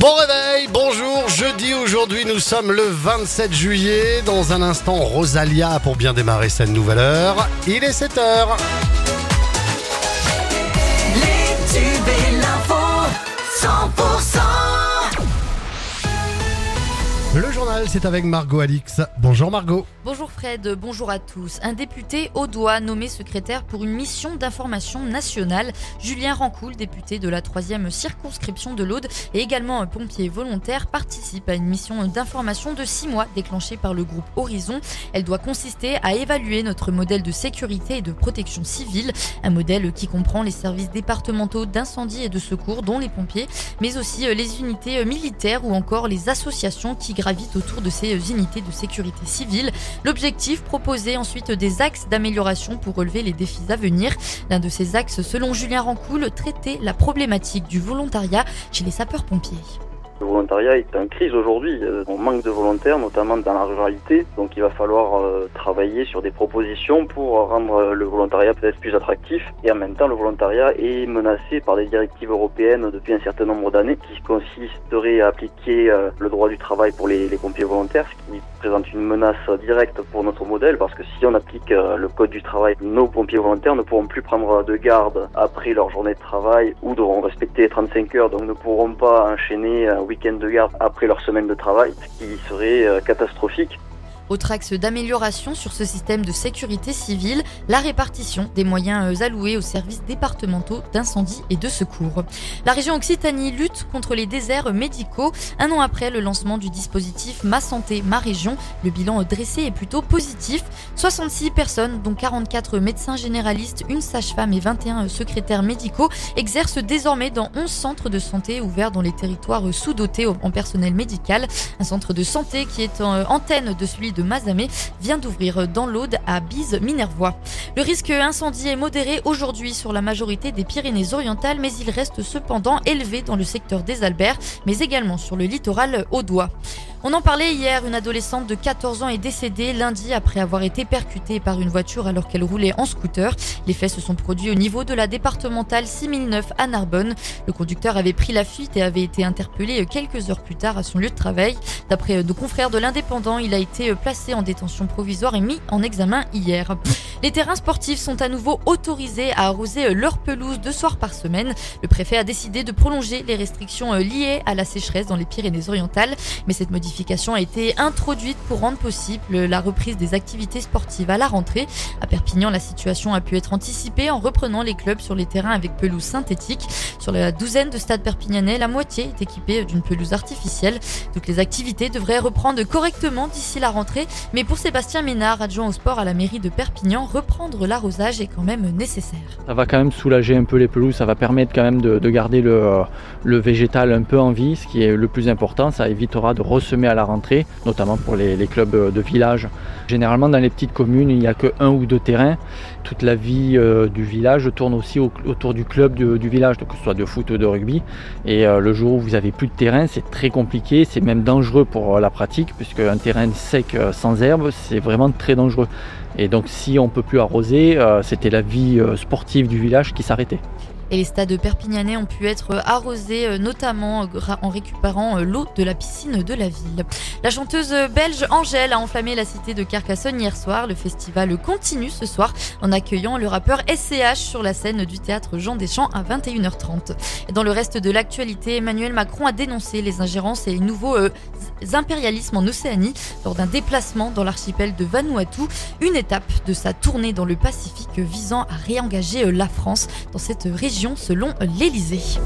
Bon réveil, bonjour, jeudi aujourd'hui nous sommes le 27 juillet, dans un instant Rosalia pour bien démarrer cette nouvelle heure, il est 7h. C'est avec Margot Alix. Bonjour Margot. Bonjour Fred, bonjour à tous. Un député au doigt nommé secrétaire pour une mission d'information nationale. Julien Rancoul, député de la troisième circonscription de l'Aude et également un pompier volontaire, participe à une mission d'information de six mois déclenchée par le groupe Horizon. Elle doit consister à évaluer notre modèle de sécurité et de protection civile, un modèle qui comprend les services départementaux d'incendie et de secours, dont les pompiers, mais aussi les unités militaires ou encore les associations qui gravitent autour de ces unités de sécurité civile. L'objectif, proposer ensuite des axes d'amélioration pour relever les défis à venir. L'un de ces axes, selon Julien Rancoul, traiter la problématique du volontariat chez les sapeurs-pompiers. Le volontariat est en crise aujourd'hui. Euh, On manque de volontaires, notamment dans la ruralité. Donc il va falloir euh, travailler sur des propositions pour rendre le volontariat peut-être plus attractif. Et en même temps, le volontariat est menacé par des directives européennes depuis un certain nombre d'années qui consisteraient à appliquer euh, le droit du travail pour les, les pompiers volontaires, ce qui présente une menace directe pour notre modèle parce que si on applique le code du travail, nos pompiers volontaires ne pourront plus prendre de garde après leur journée de travail ou devront respecter les 35 heures, donc ne pourront pas enchaîner week-end de garde après leur semaine de travail, ce qui serait euh, catastrophique. Autre axe d'amélioration sur ce système de sécurité civile, la répartition des moyens euh, alloués aux services départementaux d'incendie et de secours. La région Occitanie lutte contre les déserts médicaux. Un an après le lancement du dispositif Ma Santé, Ma Région, le bilan dressé est plutôt positif. 66 personnes, dont 44 médecins généralistes, une sage-femme et 21 secrétaires médicaux, exercent désormais dans 11 centres de santé ouverts dans les territoires sous-dotés en personnel médical. Un centre de santé qui est en antenne de celui de Mazamet vient d'ouvrir dans l'Aude à Bise-Minervois. Le risque incendie est modéré aujourd'hui sur la majorité des Pyrénées-Orientales, mais il reste cependant élevé dans le secteur des Alberts, mais également sur le littoral audois. On en parlait hier, une adolescente de 14 ans est décédée lundi après avoir été percutée par une voiture alors qu'elle roulait en scooter. Les faits se sont produits au niveau de la départementale 6009 à Narbonne. Le conducteur avait pris la fuite et avait été interpellé quelques heures plus tard à son lieu de travail. D'après nos confrères de l'Indépendant, il a été placé en détention provisoire et mis en examen hier. Les terrains sportifs sont à nouveau autorisés à arroser leur pelouse deux soirs par semaine. Le préfet a décidé de prolonger les restrictions liées à la sécheresse dans les Pyrénées-Orientales, mais cette modification a été introduite pour rendre possible la reprise des activités sportives à la rentrée. À Perpignan, la situation a pu être anticipée en reprenant les clubs sur les terrains avec pelouse synthétique. Sur la douzaine de stades perpignanais, la moitié est équipée d'une pelouse artificielle. Toutes les activités devraient reprendre correctement d'ici la rentrée, mais pour Sébastien Ménard, adjoint au sport à la mairie de Perpignan, reprendre l'arrosage est quand même nécessaire. Ça va quand même soulager un peu les pelouses, ça va permettre quand même de, de garder le, végétal un peu en vie, ce qui est le plus important. Ça évitera de ressemer à la rentrée, notamment pour les, clubs de village. Généralement, dans les petites communes, il n'y a que un ou deux terrains. Toute la vie euh, du village tourne aussi au, autour du club du, village, que ce soit de foot ou de rugby. Et euh, le jour où vous avez plus de terrain, c'est très compliqué, c'est même dangereux pour euh, la pratique, puisque un terrain sec sans herbe, c'est vraiment très dangereux. Et donc, si on peut plus arroser, euh, c'était la vie euh, sportive du village qui s'arrêtait. Et les stades perpignanais ont pu être arrosés, euh, notamment en récupérant l'eau de la piscine de la ville. La chanteuse belge Angèle a enflammé la cité de Carcassonne hier soir. Le festival continue ce soir en accueillant le rappeur SCH sur la scène du théâtre Jean Deschamps à 21h30. Et dans le reste de l'actualité, Emmanuel Macron a dénoncé les ingérences et les nouveaux impérialismes en Océanie lors d'un déplacement dans l'archipel de Vanuatu, une étape de sa tournée dans le Pacifique visant à réengager la France dans cette région selon l'Elysée.